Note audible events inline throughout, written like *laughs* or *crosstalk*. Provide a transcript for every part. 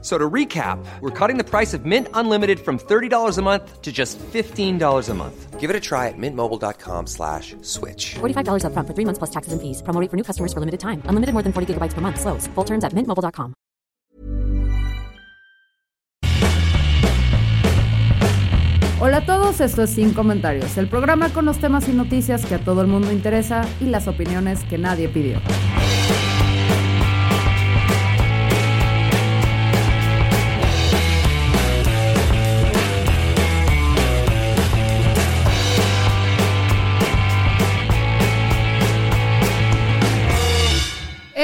So to recap, we're cutting the price of Mint Unlimited from $30 a month to just $15 a month. Give it a try at mintmobile.com slash switch. $45 upfront for three months plus taxes and fees. Promo rate for new customers for limited time. Unlimited more than 40 gigabytes per month. Slows. Full terms at mintmobile.com. Hola a todos, esto es Sin Comentarios, el programa con los temas y noticias que a todo el mundo interesa y las opiniones que nadie pidió.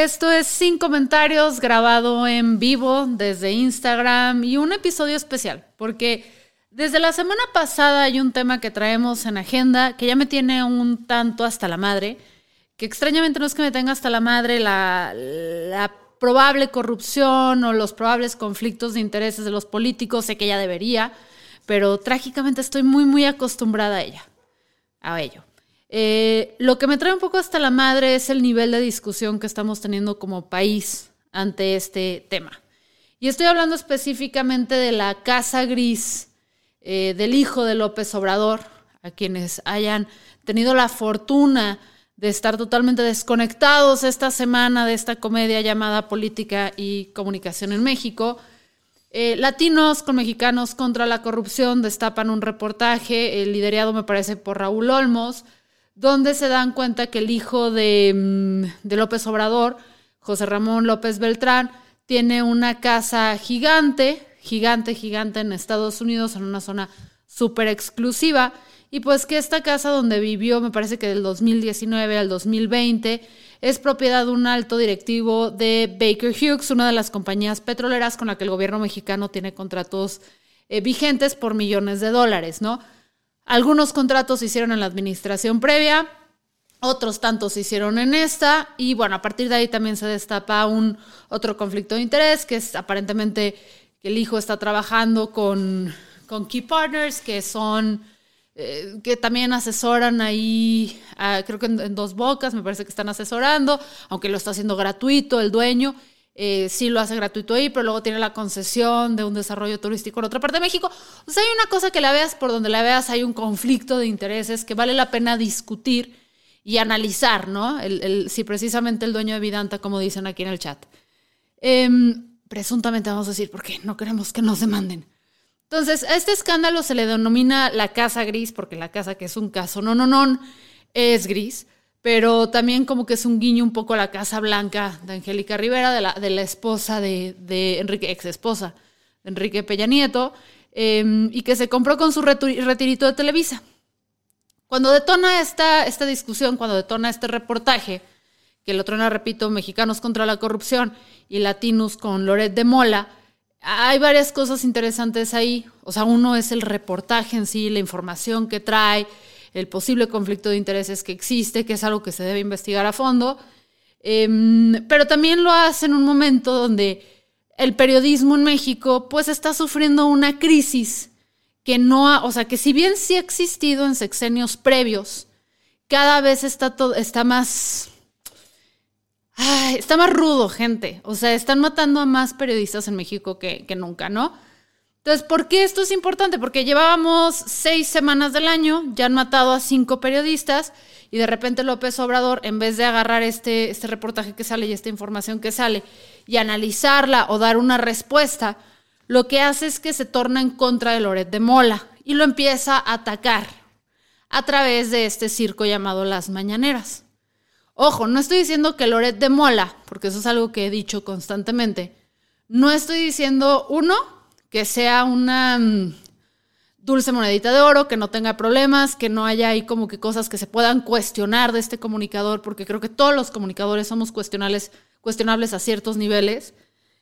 Esto es Sin Comentarios grabado en vivo desde Instagram y un episodio especial porque desde la semana pasada hay un tema que traemos en agenda que ya me tiene un tanto hasta la madre, que extrañamente no es que me tenga hasta la madre la, probable corrupción o los probables conflictos de intereses de los políticos, sé que ya debería, pero trágicamente estoy muy, muy acostumbrada a ella, a ello. Eh, lo que me trae un poco hasta la madre es el nivel de discusión que estamos teniendo como país ante este tema. Y estoy hablando específicamente de la Casa Gris eh, del hijo de López Obrador, a quienes hayan tenido la fortuna de estar totalmente desconectados esta semana de esta comedia llamada Política y Comunicación en México. Eh, latinos con mexicanos contra la corrupción destapan un reportaje, el liderado me parece por Raúl Olmos, donde se dan cuenta que el hijo de, mm, de, López Obrador, José Ramón López Beltrán, tiene una casa gigante, gigante, gigante en Estados Unidos, en una zona súper exclusiva, y pues que esta casa donde vivió, me parece que del 2019 al 2020, es propiedad de un alto directivo de Baker Hughes, una de las compañías petroleras con la que el gobierno mexicano tiene contratos eh, vigentes por millones de dólares, ¿no? Algunos contratos se hicieron en la administración previa, otros tantos se hicieron en esta y bueno, a partir de ahí también se destapa un otro conflicto de interés, que es aparentemente que el hijo está trabajando con, con key partners, que son, eh, que también asesoran ahí, creo que en, dos bocas, me parece que están asesorando, aunque lo está haciendo gratuito el dueño. Eh, sí lo hace gratuito ahí, pero luego tiene la concesión de un desarrollo turístico en otra parte de México. O hay una cosa que la veas por donde la veas, hay un conflicto de intereses que vale la pena discutir y analizar, ¿no? El, si precisamente el dueño de Vidanta, como dicen aquí en el chat. Em, presuntamente vamos a decir, porque no queremos que nos demanden. Entonces, a este escándalo se le denomina la casa gris, porque la casa que es un caso no, no, no, es gris pero también como que es un guiño un poco a la Casa Blanca de Angélica Rivera, de la, de la esposa de, de, Enrique, ex esposa de Enrique Peña em, y que se compró con su retirito de Televisa. Cuando detona esta, esta discusión, cuando detona este reportaje, que lo trona, repito, Mexicanos contra la Corrupción y Latinos con Loret de Mola, hay varias cosas interesantes ahí. O sea, uno es el reportaje en sí, la información que trae, el posible conflicto de intereses que existe, que es algo que se debe investigar a fondo, em, pero también lo hace en un momento donde el periodismo en México pues está sufriendo una crisis que no ha, o sea, que si bien sí ha existido en sexenios previos, cada vez está, todo, está más... está más rudo, gente. O sea, están matando a más periodistas en México que, que nunca, ¿no? Entonces, ¿por qué esto es importante? Porque llevábamos seis semanas del año, ya han matado a cinco periodistas y de repente López Obrador, en vez de agarrar este, este reportaje que sale y esta información que sale y analizarla o dar una respuesta, lo que hace es que se torna en contra de Loret de Mola y lo empieza a atacar a través de este circo llamado Las Mañaneras. Ojo, no estoy diciendo que Loret de Mola, porque eso es algo que he dicho constantemente, no estoy diciendo, uno, que sea una mm, dulce monedita de oro, que no tenga problemas, que no haya ahí como que cosas que se puedan cuestionar de este comunicador, porque creo que todos los comunicadores somos cuestionables, cuestionables a ciertos niveles.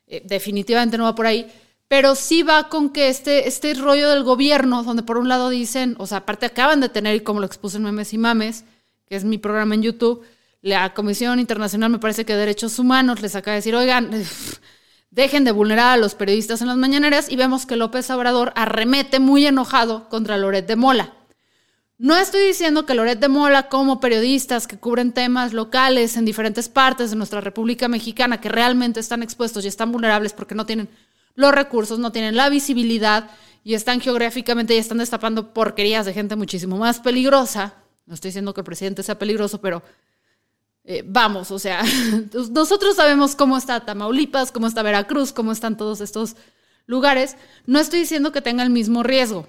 Eh, definitivamente no va por ahí. Pero sí va con que este, este rollo del gobierno, donde por un lado dicen, o sea, aparte acaban de tener, y como lo expuse en Memes y Mames, que es mi programa en YouTube, la Comisión Internacional, me parece que de Derechos Humanos les acaba de decir, oigan, *laughs* dejen de vulnerar a los periodistas en las mañaneras y vemos que López Obrador arremete muy enojado contra Loret de Mola. No estoy diciendo que Loret de Mola, como periodistas que cubren temas locales en diferentes partes de nuestra República Mexicana, que realmente están expuestos y están vulnerables porque no tienen los recursos, no tienen la visibilidad y están geográficamente y están destapando porquerías de gente muchísimo más peligrosa. No estoy diciendo que el presidente sea peligroso, pero eh, vamos, o sea, *laughs* nosotros sabemos cómo está Tamaulipas, cómo está Veracruz, cómo están todos estos lugares. No estoy diciendo que tenga el mismo riesgo.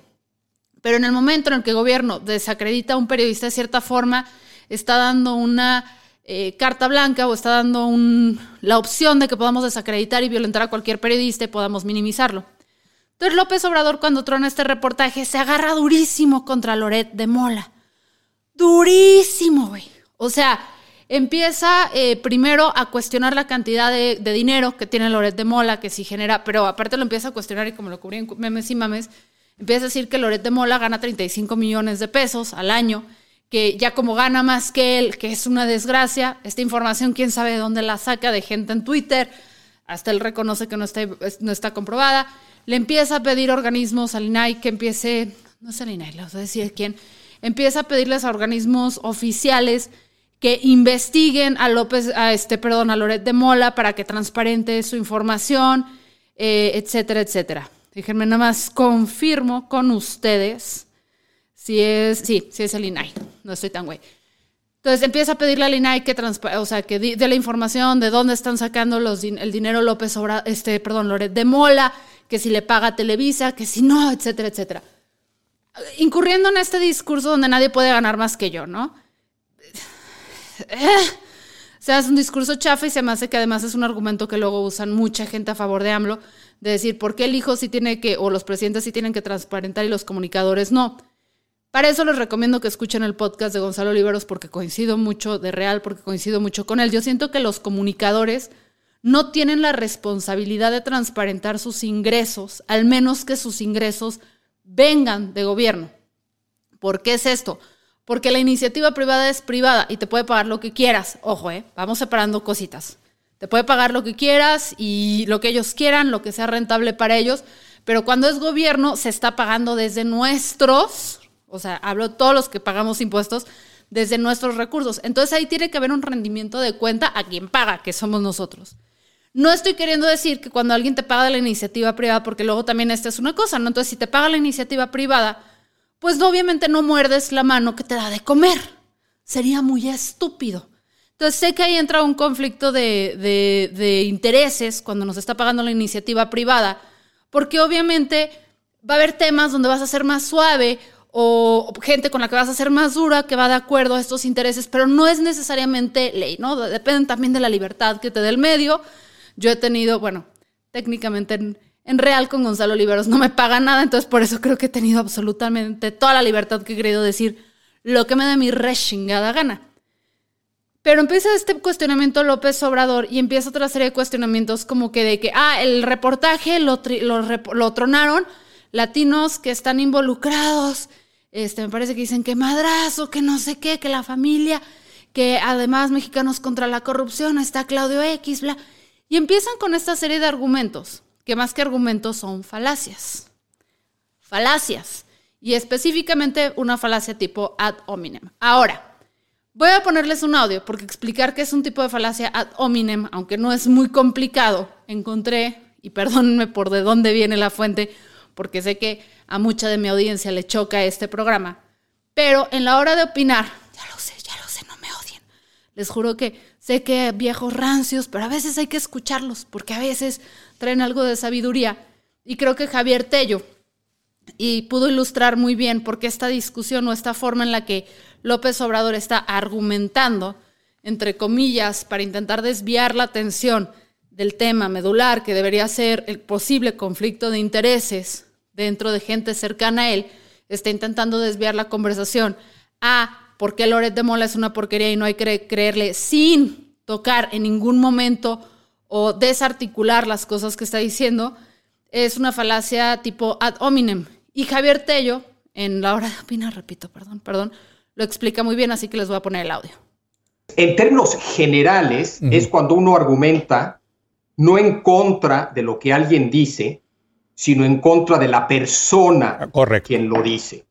Pero en el momento en el que el gobierno desacredita a un periodista de cierta forma, está dando una eh, carta blanca o está dando la opción de que podamos desacreditar y violentar a cualquier periodista y podamos minimizarlo. Entonces López Obrador cuando trona este reportaje se agarra durísimo contra Loret de Mola. Durísimo, güey. O sea, empieza eh, primero a cuestionar la cantidad de, dinero que tiene Loret de Mola, que sí genera, pero aparte lo empieza a cuestionar y como lo cubrí en memes y mames, empieza a decir que Loret de Mola gana 35 millones de pesos al año, que ya como gana más que él, que es una desgracia, esta información quién sabe de dónde la saca de gente en Twitter, hasta él reconoce que no está, no está comprobada, le empieza a pedir organismos al INAI que empiece, no sé al INAI, voy a decir quién, empieza a pedirles a organismos oficiales que investiguen a López, este, perdón, a Loret de Mola para que transparente su información, eh, etcétera, etcétera. Déjenme nada más confirmo con ustedes si es, sí, si es el INAI. No estoy tan güey. Entonces empieza a pedirle al INAI que, o sea, que dé la información de dónde están sacando el dinero López Obra, este, perdón, Loret de Mola, que si le paga Televisa, que si no, etcétera, etcétera. Incurriendo en este discurso donde nadie puede ganar más que yo, ¿no? O sea, es un discurso chafa y se me hace que además es un argumento que luego usan mucha gente a favor de AMLO, de decir, ¿por qué el hijo sí tiene que, o los presidentes sí tienen que transparentar y los comunicadores no? Para eso les recomiendo que escuchen el podcast de Gonzalo Oliveros porque coincido mucho de real, porque coincido mucho con él. Yo siento que los comunicadores no tienen la responsabilidad de transparentar sus ingresos, al menos que sus ingresos vengan de gobierno. ¿Por qué es esto? Porque la iniciativa privada es privada y te puede pagar lo que quieras. Ojo, eh, vamos separando cositas. Te puede pagar lo que quieras y lo que ellos quieran, lo que sea rentable para ellos, pero cuando es gobierno se está pagando desde nuestros, o sea, hablo todos los que pagamos impuestos, desde nuestros recursos. Entonces ahí tiene que haber un rendimiento de cuenta a quien paga, que somos nosotros. No estoy queriendo decir que cuando alguien te paga la iniciativa privada, porque luego también esta es una cosa, ¿no? Entonces, si te paga la iniciativa privada, pues obviamente no muerdes la mano que te da de comer. Sería muy estúpido. Entonces sé que ahí entra un conflicto de, intereses cuando nos está pagando la iniciativa privada, porque obviamente va a haber temas donde vas a ser más suave o gente con la que vas a ser más dura, que va de acuerdo a estos intereses, pero no es necesariamente ley, ¿no? Depende también de la libertad que te dé el medio. Yo he tenido, bueno, técnicamente en, real con Gonzalo Oliveros no me paga nada, entonces por eso creo que he tenido absolutamente toda la libertad que he querido decir lo que me da mi re chingada gana. Pero empieza este cuestionamiento López Obrador y empieza otra serie de cuestionamientos como que de que, ah, el reportaje lo, lo, tronaron latinos que están involucrados. Este, me parece que dicen que madrazo, que no sé qué, que la familia, que además mexicanos contra la corrupción, está Claudio X, bla. Y empiezan con esta serie de argumentos, que más que argumentos son falacias. Falacias. Y específicamente una falacia tipo ad hominem. Ahora, Voy a ponerles un audio porque explicar qué es un tipo de falacia ad hominem, aunque no es muy complicado, encontré, y perdónenme por de dónde viene la fuente, porque sé que a mucha de mi audiencia le choca este programa, pero en la hora de opinar, ya lo sé, ya lo sé, no me odien. Les juro que sé que viejos rancios, pero a veces hay que escucharlos, porque a veces traen algo de sabiduría. Y creo que Javier Tello, y pudo ilustrar muy bien por qué esta discusión o esta forma en la que López Obrador está argumentando, entre comillas, para intentar desviar la atención del tema medular que debería ser el posible conflicto de intereses dentro de gente cercana a él, está intentando desviar la conversación a por qué Loret de Mola es una porquería y no hay que creerle sin tocar en ningún momento o desarticular las cosas que está diciendo, es una falacia tipo ad hominem. Y Javier Tello, en la hora de opinar, repito, perdón, perdón, lo explica muy bien, así que les voy a poner el audio. En términos generales, es cuando uno argumenta no en contra de lo que alguien dice, sino en contra de la persona Ah, Correcto. quien lo dice.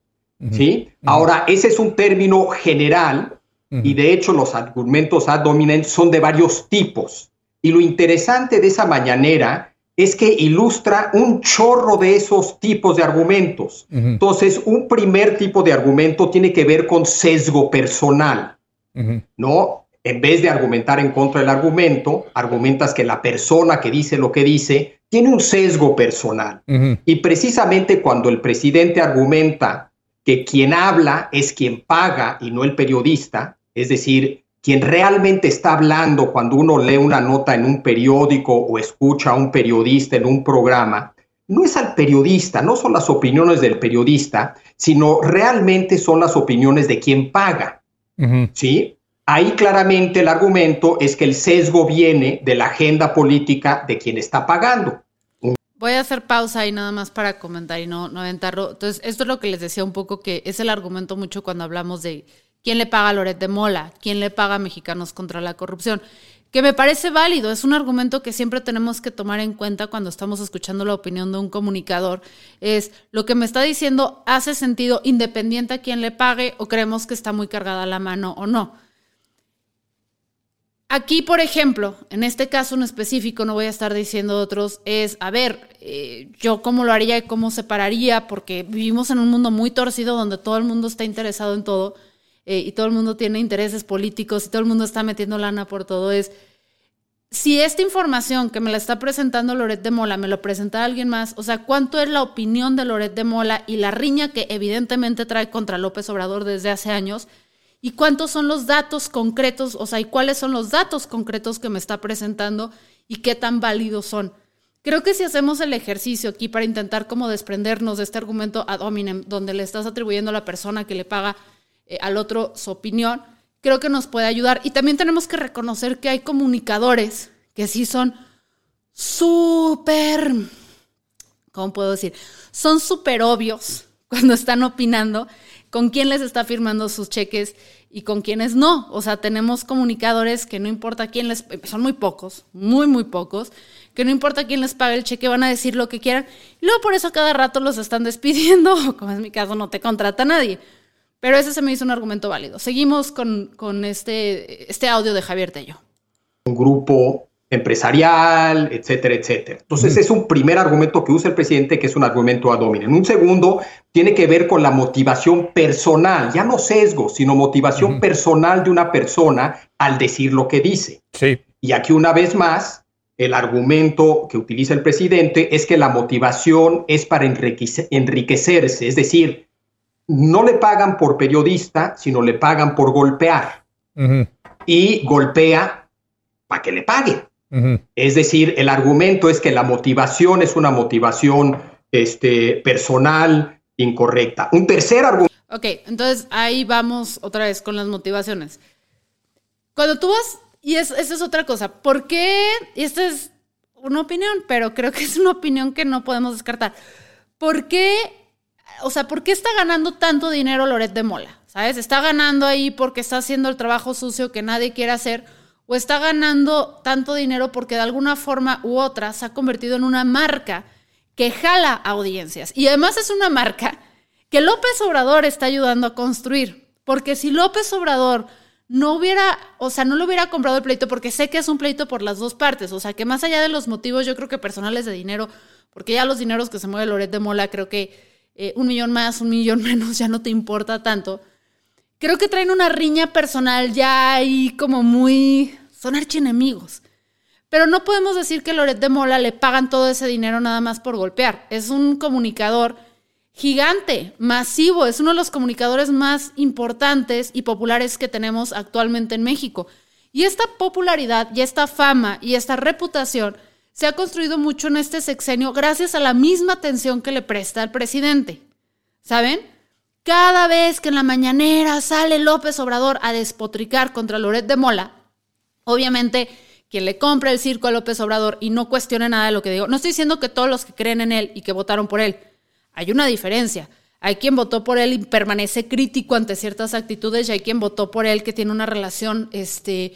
¿Sí? Ahora, ese es un término general y de hecho los argumentos ad hominem son de varios tipos. Y lo interesante de esa mañanera es que ilustra un chorro de esos tipos de argumentos. Entonces, un primer tipo de argumento tiene que ver con sesgo personal. ¿no? En vez de argumentar en contra del argumento, argumentas que la persona que dice lo que dice tiene un sesgo personal. Y precisamente cuando el presidente argumenta que quien habla es quien paga y no el periodista, es decir, quien realmente está hablando cuando uno lee una nota en un periódico o escucha a un periodista en un programa, no es al periodista, no son las opiniones del periodista, sino realmente son las opiniones de quien paga. ¿sí? Ahí claramente el argumento es que el sesgo viene de la agenda política de quien está pagando. Voy a hacer pausa ahí nada más para comentar y no, no aventarlo. Entonces, esto es lo que les decía un poco que es el argumento mucho cuando hablamos de quién le paga a Loret de Mola, quién le paga a Mexicanos contra la corrupción, que me parece válido, es un argumento que siempre tenemos que tomar en cuenta cuando estamos escuchando la opinión de un comunicador, es lo que me está diciendo hace sentido independiente a quién le pague o creemos que está muy cargada la mano o no. Aquí, por ejemplo, en este caso en específico, no voy a estar diciendo otros, es, a ver, eh, yo cómo lo haría y cómo separaría, porque vivimos en un mundo muy torcido donde todo el mundo está interesado en todo eh, y todo el mundo tiene intereses políticos y todo el mundo está metiendo lana por todo. Es, si esta información que me la está presentando Loret de Mola me lo presenta alguien más, o sea, ¿cuánto es la opinión de Loret de Mola y la riña que evidentemente trae contra López Obrador desde hace años? ¿Y cuántos son los datos concretos? O sea, ¿y cuáles son los datos concretos que me está presentando y qué tan válidos son? Creo que si hacemos el ejercicio aquí para intentar como desprendernos de este argumento ad hominem, donde le estás atribuyendo a la persona que le paga eh, al otro su opinión, creo que nos puede ayudar. Y también tenemos que reconocer que hay comunicadores que sí son súper, ¿cómo puedo decir? Son súper obvios *laughs* cuando están opinando con quién les está firmando sus cheques y con quiénes no. O sea, tenemos comunicadores que no importa quién les, son muy pocos, muy, muy pocos, que no importa quién les pague el cheque, van a decir lo que quieran. Y luego por eso cada rato los están *laughs* despidiendo, como es mi caso, no te contrata nadie. Pero ese se me hizo un argumento válido. Seguimos con, con este, este audio de Javier Tello. Un grupo empresarial, etcétera, etcétera. Entonces, es un primer argumento que usa el presidente, que es un argumento ad hominem. Un segundo tiene que ver con la motivación personal, ya no sesgo, sino motivación personal de una persona al decir lo que dice. Sí. Y aquí una vez más, el argumento que utiliza el presidente es que la motivación es para enriquece- enriquecerse, es decir, no le pagan por periodista, sino le pagan por golpear. Ujú. Y golpea para que le paguen. Ujú. Es decir, el argumento es que la motivación es una motivación este, personal incorrecta. Un tercer argumento Ok, entonces ahí vamos otra vez con las motivaciones. Cuando tú vas, y es, esa es otra cosa, ¿por qué? Y esta es una opinión, pero creo que es una opinión que no podemos descartar. ¿Por qué? O sea, ¿por qué está ganando tanto dinero Loret de Mola? ¿Sabes? ¿Está ganando ahí porque está haciendo el trabajo sucio que nadie quiere hacer? ¿O está ganando tanto dinero porque de alguna forma u otra se ha convertido en una marca que jala audiencias? Y además es una marca que López Obrador está ayudando a construir. Porque si López Obrador no hubiera, o sea, no le hubiera comprado el pleito, porque sé que es un pleito por las dos partes, o sea, que más allá de los motivos, yo creo que personales de dinero, porque ya los dineros que se mueve Loret de Mola, creo que eh, un millón más, un millón *laughs* menos, ya no te importa tanto. Creo que traen una riña personal ya ahí como muy... son archienemigos. Pero no podemos decir que Loret de Mola le pagan todo ese dinero nada más por golpear. Es un comunicador gigante, masivo, es uno de los comunicadores más importantes y populares que tenemos actualmente en México. Y esta popularidad y esta fama y esta reputación se ha construido mucho en este sexenio gracias a la misma atención que le presta al presidente. ¿Saben? Cada vez que en la mañanera sale López Obrador a despotricar contra Loret de Mola, obviamente quien le compra el circo a López Obrador y no cuestione nada de lo que digo, no estoy diciendo que todos los que creen en él y que votaron por él, hay una diferencia. Hay quien votó por él y permanece crítico ante ciertas actitudes y hay quien votó por él que tiene una relación este,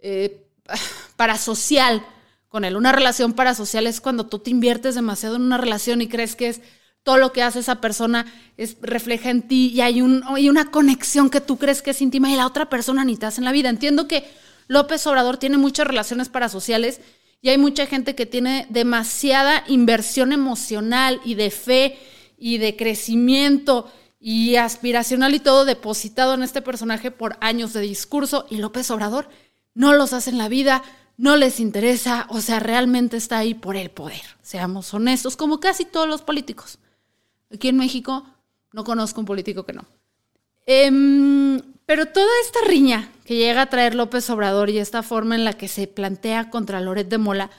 eh, *sighs* parasocial con él. Una relación parasocial es cuando tú te inviertes demasiado en una relación y crees que es todo lo que hace esa persona es, refleja en ti y hay, hay una conexión que tú crees que es íntima y la otra persona ni te hace en la vida. Entiendo que López Obrador tiene muchas relaciones parasociales y hay mucha gente que tiene demasiada inversión emocional y de fe y de crecimiento y aspiracional y todo depositado en este personaje por años de discurso y López Obrador no los hace en la vida, no les interesa, o sea, realmente está ahí por el poder. Seamos honestos, como casi todos los políticos. Aquí en México no conozco un político que no. Em, pero toda esta riña que llega a traer López Obrador y esta forma en la que se plantea contra Loret de Mola,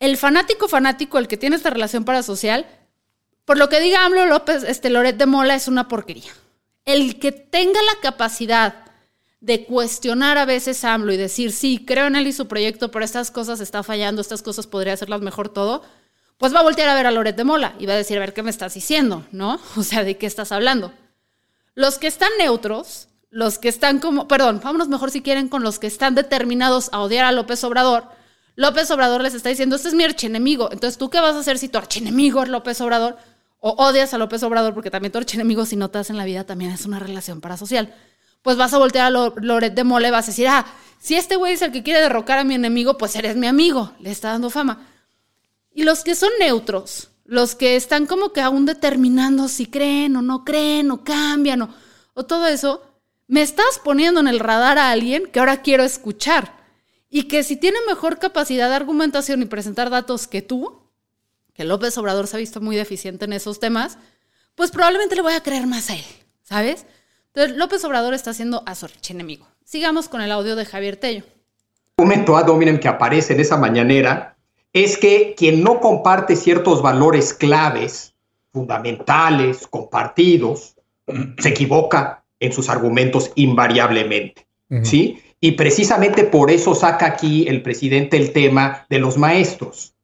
el fanático fanático, el que tiene esta relación parasocial, por lo que diga AMLO López, este Loret de Mola es una porquería. El que tenga la capacidad de cuestionar a veces a AMLO y decir, sí, creo en él y su proyecto, pero estas cosas está fallando, estas cosas podría hacerlas mejor todo, pues va a voltear a ver a Loret de Mola y va a decir, a ver, ¿qué me estás diciendo? ¿No? *laughs* O sea, ¿de qué estás hablando? Los que están neutros, los que están como, perdón, vámonos mejor si quieren con los que están determinados a odiar a López Obrador. López Obrador les está diciendo, este es mi archienemigo. Entonces, ¿tú qué vas a hacer si tu archienemigo es López Obrador? O odias a López Obrador porque también tu archienemigo, si no te en la vida, también es una relación parasocial. Pues vas a voltear a Loret de Mole, vas a decir, ah, si este güey es el que quiere derrocar a mi enemigo, pues eres mi amigo, le está dando fama. Y los que son neutros, los que están como que aún determinando si creen o no creen o cambian o, todo eso, me estás poniendo en el radar a alguien que ahora quiero escuchar y que si tiene mejor capacidad de argumentación y presentar datos que tú, que López Obrador se ha visto muy deficiente en esos temas, pues probablemente le voy a creer más a él, ¿sabes? Entonces, López Obrador está haciendo a su enemigo. Sigamos con el audio de Javier Tello. Un momento a dominen que aparece en esa mañanera es que quien no comparte ciertos valores claves, fundamentales, compartidos, se equivoca en sus argumentos invariablemente, ¿sí? Y precisamente por eso saca aquí el presidente el tema de los maestros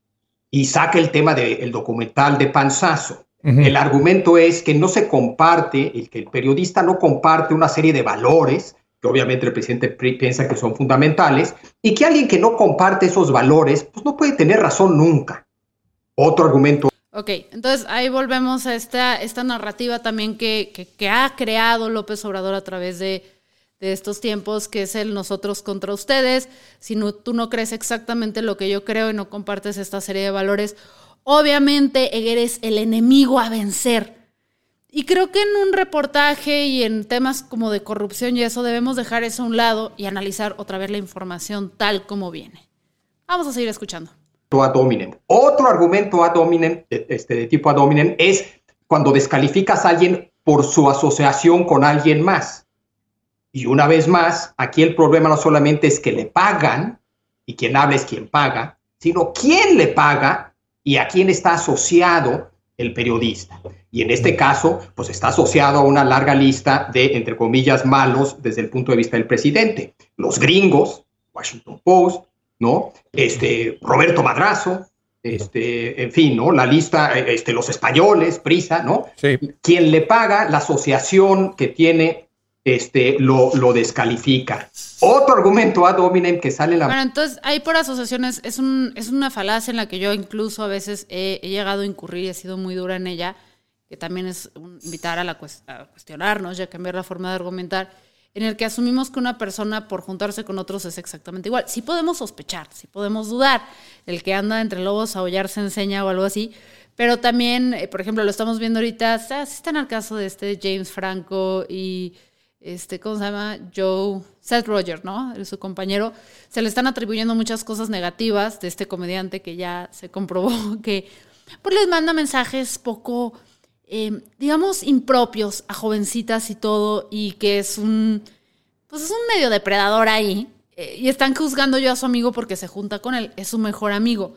y saca el tema del documental de Panzazo. El argumento es que no se comparte, el que el periodista no comparte una serie de valores que obviamente el presidente piensa que son fundamentales, y que alguien que no comparte esos valores, pues no puede tener razón nunca. Otro argumento. Ok, entonces ahí volvemos a esta, esta narrativa también que, que, ha creado López Obrador a través de, de, estos tiempos, que es el nosotros contra ustedes. Si no, tú no crees exactamente lo que yo creo y no compartes esta serie de valores, obviamente eres el enemigo a vencer. Y creo que en un reportaje y en temas como de corrupción y eso debemos dejar eso a un lado y analizar otra vez la información tal como viene. Vamos a seguir escuchando. Ad hominem. Otro argumento ad hominem, este, de tipo ad hominem, es cuando descalificas a alguien por su asociación con alguien más. Y una vez más, aquí el problema no solamente es que le pagan, y quien habla es quien paga, sino quién le paga y a quién está asociado el periodista. Y en este caso, pues está asociado a una larga lista de, entre comillas, malos desde el punto de vista del presidente. Los gringos, Washington Post, ¿no? Este, Roberto Madrazo, este, en fin, ¿no? La lista, este, los españoles, Prisa, ¿no? Sí. Quien le paga, la asociación que tiene, este, lo, lo descalifica. Otro argumento ad hominem que sale la... Bueno, entonces ahí por asociaciones es, un, es una falacia en la que yo incluso a veces he, llegado a incurrir y he sido muy dura en ella, que también es invitar a, la, a cuestionarnos y a cambiar la forma de argumentar, en el que asumimos que una persona por juntarse con otros es exactamente igual. Sí podemos sospechar, sí podemos dudar, el que anda entre lobos a hollar se enseña o algo así, pero también, eh, por ejemplo, lo estamos viendo ahorita, en el caso de este James Franco y este, ¿cómo se llama? Joe, Seth Roger, ¿no? Su compañero, se le están atribuyendo muchas cosas negativas de este comediante que ya se comprobó *laughs* que pues les manda mensajes poco, em, digamos, impropios a jovencitas y todo, y que es un, pues es un medio depredador ahí, eh, y están juzgando yo a su amigo porque se junta con él, es su mejor amigo.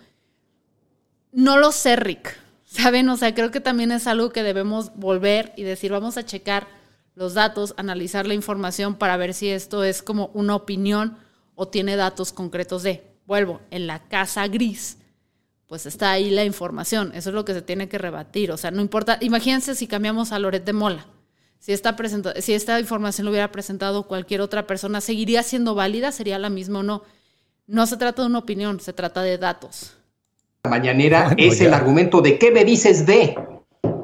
No lo sé, Rick, *laughs* ¿saben? O sea, creo que también es algo que debemos volver y decir, vamos a checar los datos, analizar la información para ver si esto es como una opinión o tiene datos concretos de, vuelvo, en la casa gris, pues está ahí la información, eso es lo que se tiene que rebatir, o sea, no importa, imagínense si cambiamos a Loret de Mola, si esta, si esta información lo hubiera presentado cualquier otra persona, ¿seguiría siendo válida? ¿Sería la misma o no? No se trata de una opinión, se trata de datos. La mañanera Bueno, es ya. el argumento de qué me dices de,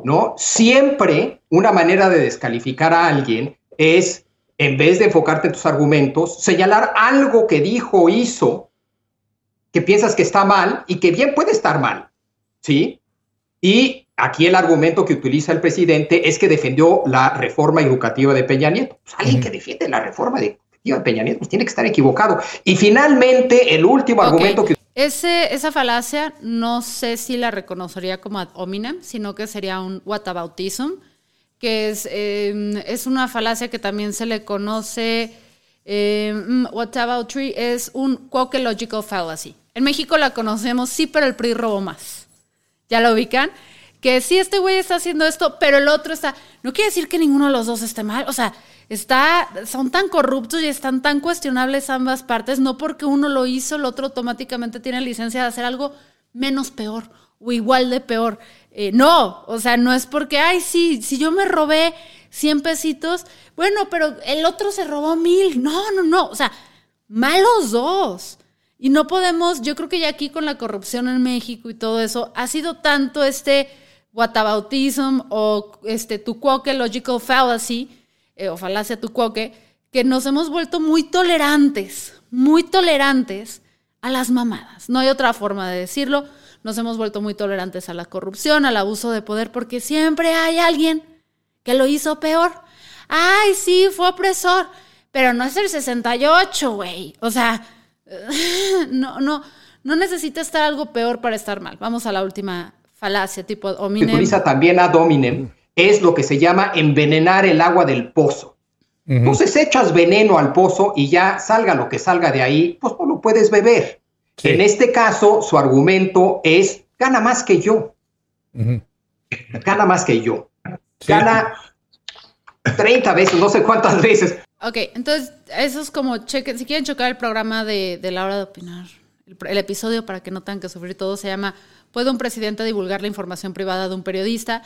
¿no? Siempre una manera de descalificar a alguien es, en vez de enfocarte en tus argumentos, señalar algo que dijo o hizo que piensas que está mal y que bien puede estar mal, ¿sí? Y aquí el argumento que utiliza el presidente es que defendió la reforma educativa de Peña Nieto. Pues alguien que defiende la reforma educativa de Peña Nieto pues tiene que estar equivocado. Y finalmente, el último argumento que Ese, esa falacia no sé si la reconocería como ad hominem, sino que sería un whataboutism, que es, eh, es una falacia que también se le conoce, mm, whataboutry es un quoque logical fallacy. En México la conocemos, sí, pero el PRI robó más. ¿Ya lo ubican? Que sí, este güey está haciendo esto, pero el otro está. No quiere decir que ninguno de los dos esté mal. O sea, está, son tan corruptos y están tan cuestionables ambas partes. No porque uno lo hizo, el otro automáticamente tiene licencia de hacer algo menos peor o igual de peor. Eh, no, o sea, no es porque, ay, sí, si yo me robé 100 pesitos, bueno, pero el otro se robó mil. No, no, no. O sea, malos dos. Y no podemos, yo creo que ya aquí con la corrupción en México y todo eso, ha sido tanto este whataboutism o este tucuoque logical fallacy, eh, o falacia tucuoque, que nos hemos vuelto muy tolerantes, muy tolerantes a las mamadas. No hay otra forma de decirlo. Nos hemos vuelto muy tolerantes a la corrupción, al abuso de poder, porque siempre hay alguien que lo hizo peor. Ay, sí, fue opresor, pero no es el 68, güey. O sea, *laughs* no, no, no necesita estar algo peor para estar mal. Vamos a la última falacia, tipo que hominem. utiliza también ad hominem es lo que se llama envenenar el agua del pozo. Entonces echas veneno al pozo y ya salga lo que salga de ahí, pues no lo puedes beber. Sí. En este caso, su argumento es, gana más que yo, gana más que yo, Sí. gana 30 veces, no sé cuántas veces. Ok, entonces eso es como, chequen, si quieren chocar el programa de, de la hora de opinar, el, episodio para que no tengan que sufrir todo se llama ¿Puede un presidente divulgar la información privada de un periodista?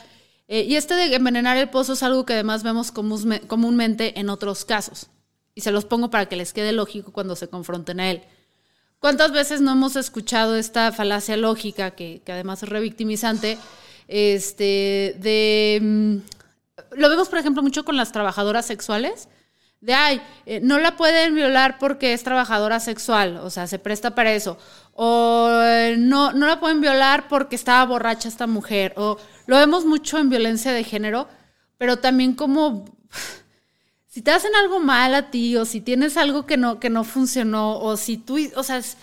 Eh, y este de envenenar el pozo es algo que además vemos comúnme- comúnmente en otros casos. Y se los pongo para que les quede lógico cuando se confronten a él. ¿Cuántas veces no hemos escuchado esta falacia lógica, que, que además es revictimizante, este, de... mm, Lo vemos, por ejemplo, mucho con las trabajadoras sexuales, de, ay, eh, no la pueden violar porque es trabajadora sexual, o sea, se presta para eso. O eh, no, no la pueden violar porque estaba borracha esta mujer. O lo vemos mucho en violencia de género, pero también como *sighs* si te hacen algo mal a ti o si tienes algo que no, que no funcionó o si tú, o sea, es-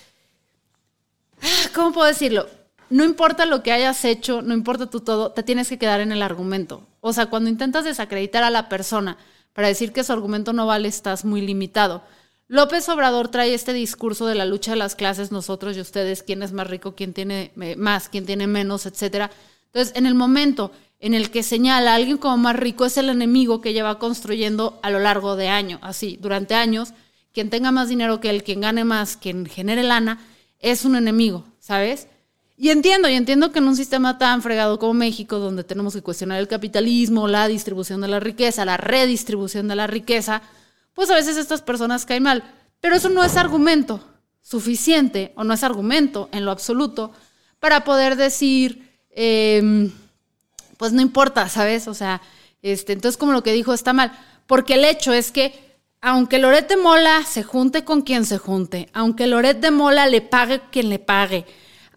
ah, ¿cómo puedo decirlo? No importa lo que hayas hecho, no importa tú todo, te tienes que quedar en el argumento. O sea, cuando intentas desacreditar a la persona para decir que su argumento no vale, estás muy limitado. López Obrador trae este discurso de la lucha de las clases, nosotros y ustedes, quién es más rico, quién tiene eh, más, quién tiene menos, etcétera. Entonces, en el momento en el que señala a alguien como más rico, es el enemigo que lleva construyendo a lo largo de años, así, durante años. Quien tenga más dinero que él, quien gane más, quien genere lana, es un enemigo, ¿sabes? Y entiendo, y entiendo que en un sistema tan fregado como México, donde tenemos que cuestionar el capitalismo, la distribución de la riqueza, la redistribución de la riqueza, pues a veces estas personas caen mal. Pero eso no es argumento suficiente, o no es argumento en lo absoluto, para poder decir, eh, pues no importa, ¿sabes? O sea, este, entonces como lo que dijo está mal. Porque el hecho es que, aunque Loret Mola se junte con quien se junte, aunque Loret Mola le pague quien le pague,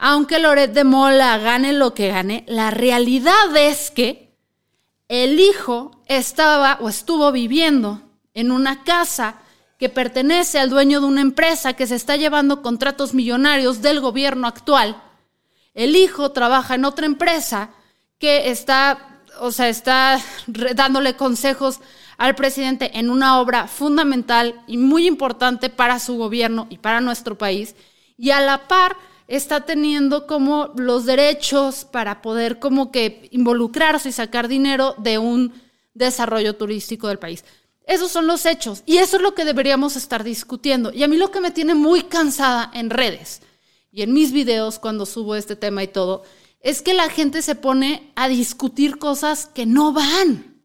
aunque Loret de Mola gane lo que gane, la realidad es que el hijo estaba o estuvo viviendo en una casa que pertenece al dueño de una empresa que se está llevando contratos millonarios del gobierno actual. El hijo trabaja en otra empresa que está, o sea, está dándole consejos al presidente en una obra fundamental y muy importante para su gobierno y para nuestro país. Y a la par está teniendo como los derechos para poder como que involucrarse y sacar dinero de un desarrollo turístico del país. Esos son los hechos y eso es lo que deberíamos estar discutiendo. Y a mí lo que me tiene muy cansada en redes y en mis videos cuando subo este tema y todo, es que la gente se pone a discutir cosas que no van.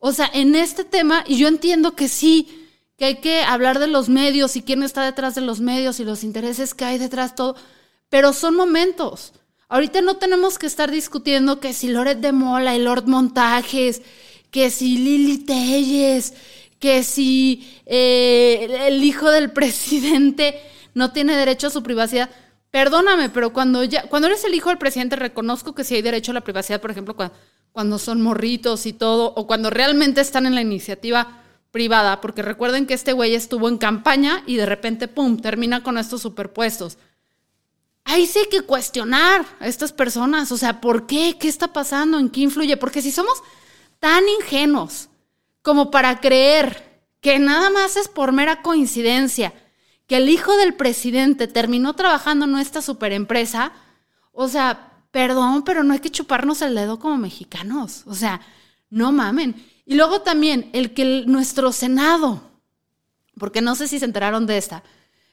O sea, en este tema, y yo entiendo que sí, que hay que hablar de los medios y quién está detrás de los medios y los intereses que hay detrás, todo, pero son momentos. Ahorita no tenemos que estar discutiendo que si Loret de Mola y Lord Montajes, que si Lili Telles, que si eh, el hijo del *laughs* presidente no tiene derecho a su privacidad. Perdóname, pero cuando ya, cuando eres el hijo del presidente, reconozco que sí hay derecho a la privacidad, por ejemplo, cuando, cuando son morritos y todo, o cuando realmente están en la iniciativa privada, porque recuerden que este güey estuvo en campaña y de repente, ¡pum!, termina con estos superpuestos. Ahí sí hay que cuestionar a estas personas, o sea, ¿por qué? ¿Qué está pasando? ¿En qué influye? Porque si somos tan ingenuos como para creer que nada más es por mera coincidencia que el hijo del presidente terminó trabajando en nuestra superempresa, o sea, perdón, pero no hay que chuparnos el dedo como mexicanos, o sea, no mamen. Y luego también el que nuestro Senado, porque no sé si se enteraron de esta,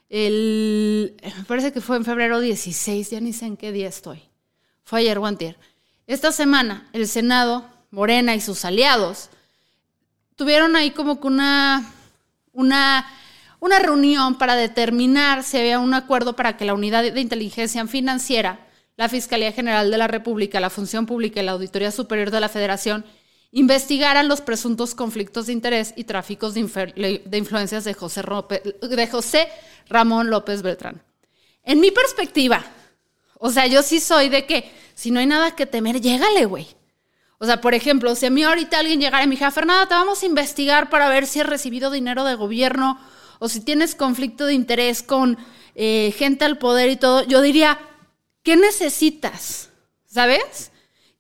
el, parece que fue en febrero 16, ya ni sé en qué día estoy. Fue ayer o Esta semana el Senado, Morena y sus aliados tuvieron ahí como que una, una, una reunión para determinar si había un acuerdo para que la unidad de inteligencia financiera, la Fiscalía General de la República, la Función Pública y la Auditoría Superior de la Federación investigaran los presuntos conflictos de interés y tráficos de, influencias de José, de José Ramón López Beltrán. En mi perspectiva, o sea, yo sí soy de que si no hay nada que temer, llégale, güey. O sea, por ejemplo, si a mí ahorita alguien llegara y me dijera, Fernanda, te vamos a investigar para ver si has recibido dinero de gobierno o si tienes conflicto de interés con eh, gente al poder y todo, yo diría, ¿qué necesitas? ¿Sabes?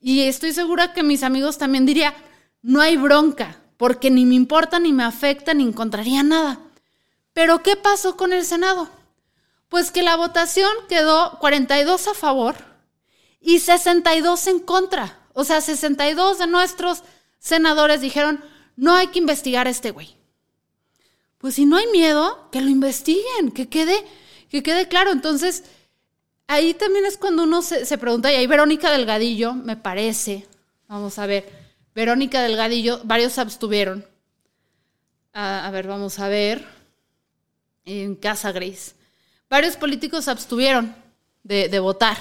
Y estoy segura que mis amigos también dirían, no hay bronca, porque ni me importa, ni me afecta, ni encontraría nada. Pero ¿qué pasó con el Senado? Pues que la votación quedó 42 a favor y 62 en contra. O sea, 62 de nuestros senadores dijeron, no hay que investigar a este güey. Pues si no hay miedo, que lo investiguen, que quede, que quede claro. Entonces, ahí también es cuando uno se, pregunta, y ahí Verónica Delgadillo, me parece, vamos a ver, Verónica Delgadillo, varios abstuvieron. A, ver, vamos a ver, en Casa Gris. Varios políticos abstuvieron de, de, votar.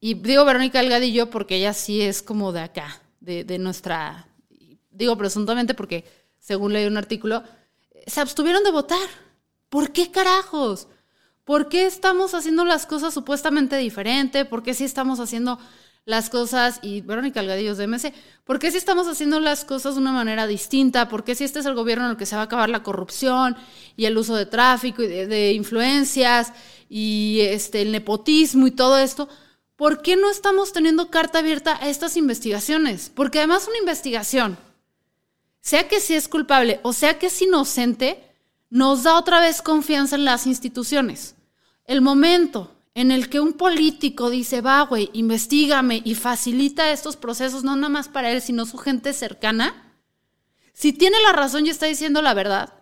Y digo Verónica Delgadillo porque ella sí es como de acá, de, de nuestra, digo presuntamente porque según leí un artículo, se abstuvieron de votar. ¿Por qué carajos? ¿Por qué estamos haciendo las cosas supuestamente diferente? ¿Por qué sí estamos haciendo las cosas, y Verónica Algadillos de MC, ¿por qué si estamos haciendo las cosas de una manera distinta? ¿Por qué si este es el gobierno en el que se va a acabar la corrupción y el uso de tráfico y de, influencias y este, el nepotismo y todo esto? ¿Por qué no estamos teniendo carta abierta a estas investigaciones? Porque además una investigación, sea que sí es culpable o sea que es inocente, nos da otra vez confianza en las instituciones el momento en el que un político dice, va, investigame y facilita estos procesos, no nada más para él, sino su gente cercana, si tiene la razón y está diciendo la verdad,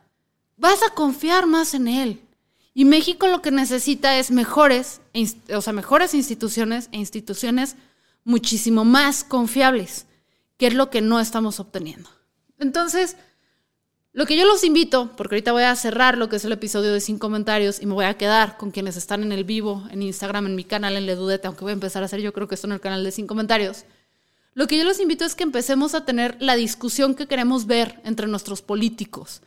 vas a confiar más en él. Y México lo que necesita es mejores, o sea, mejores instituciones e instituciones muchísimo más confiables, que es lo que no estamos obteniendo. Entonces, lo que yo los invito, porque ahorita voy a cerrar lo que es el episodio de sin comentarios y me voy a quedar con quienes están en el vivo, en Instagram, en mi canal, en Ledudete, aunque voy a empezar a hacer yo creo que esto en el canal de sin comentarios. Lo que yo los invito es que empecemos a tener la discusión que queremos ver entre nuestros políticos.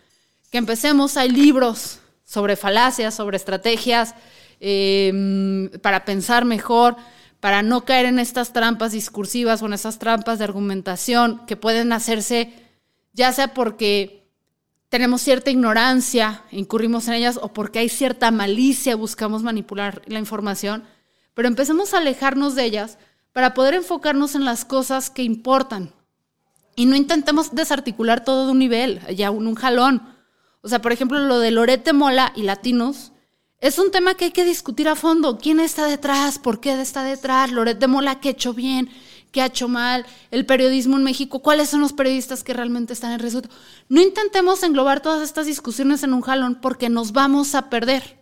Que empecemos, hay libros sobre falacias, sobre estrategias, em, para pensar mejor, para no caer en estas trampas discursivas o en esas trampas de argumentación que pueden hacerse, ya sea porque tenemos cierta ignorancia, incurrimos en ellas, o porque hay cierta malicia, buscamos manipular la información, pero empecemos a alejarnos de ellas para poder enfocarnos en las cosas que importan. Y no intentemos desarticular todo de un nivel, ya un, un jalón. O sea, por ejemplo, lo de Lorete Mola y Latinos es un tema que hay que discutir a fondo. ¿Quién está detrás? ¿Por qué está detrás? Lorete Mola, ¿qué hecho bien? Qué ha hecho mal, el periodismo en México, cuáles son los periodistas que realmente están en riesgo. No intentemos englobar todas estas discusiones en un jalón porque nos vamos a perder.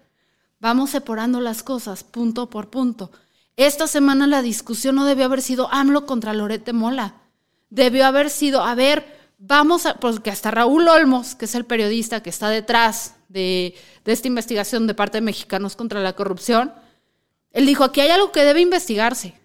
Vamos separando las cosas punto por punto. Esta semana la discusión no debió haber sido AMLO contra Lorete Mola. Debió haber sido, a ver, vamos a, porque hasta Raúl Olmos, que es el periodista que está detrás de, de esta investigación de parte de Mexicanos contra la Corrupción, él dijo, aquí hay algo que debe investigarse.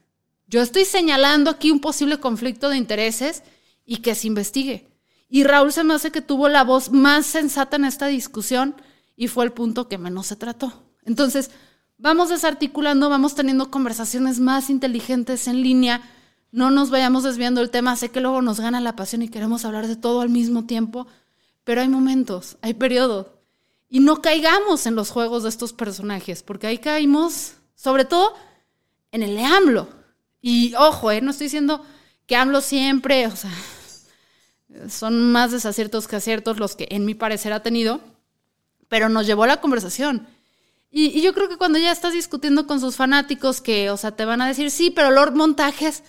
Yo estoy señalando aquí un posible conflicto de intereses y que se investigue. Y Raúl se me hace que tuvo la voz más sensata en esta discusión y fue el punto que menos se trató. Entonces, vamos desarticulando, vamos teniendo conversaciones más inteligentes en línea, no nos vayamos desviando el tema, sé que luego nos gana la pasión y queremos hablar de todo al mismo tiempo, pero hay momentos, hay periodos, y no caigamos en los juegos de estos personajes, porque ahí caímos, sobre todo, en el de AMLO. Y ojo, eh, no estoy diciendo que AMLO siempre, o sea, son más desaciertos que aciertos los que en mi parecer ha tenido, pero nos llevó a la conversación. Y, yo creo que cuando ya estás discutiendo con sus fanáticos que, o sea, te van a decir, sí, pero Lord Montajes,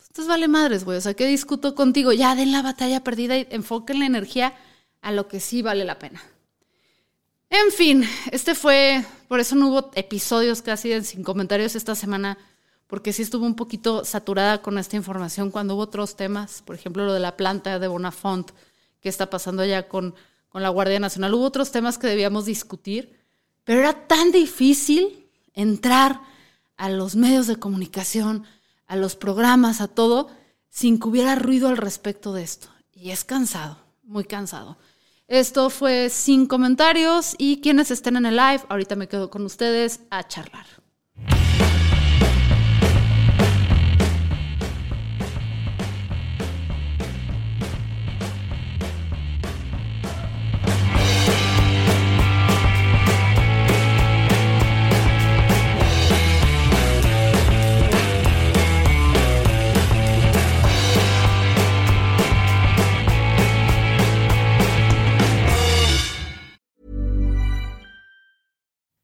entonces vale madres, güey, o sea, ¿qué discuto contigo? Ya den la batalla perdida y enfoquen la energía a lo que sí vale la pena. En fin, este fue, por eso no hubo episodios casi sin comentarios esta semana, porque sí estuvo un poquito saturada con esta información cuando hubo otros temas, por ejemplo, lo de la planta de Bonafont, que está pasando allá con, con la Guardia Nacional. Hubo otros temas que debíamos discutir pero era tan difícil entrar a los medios de comunicación, a los programas, a todo, sin que hubiera ruido al respecto de esto. Y es cansado, muy cansado. Esto fue sin comentarios y quienes estén en el live, ahorita me quedo con ustedes a charlar.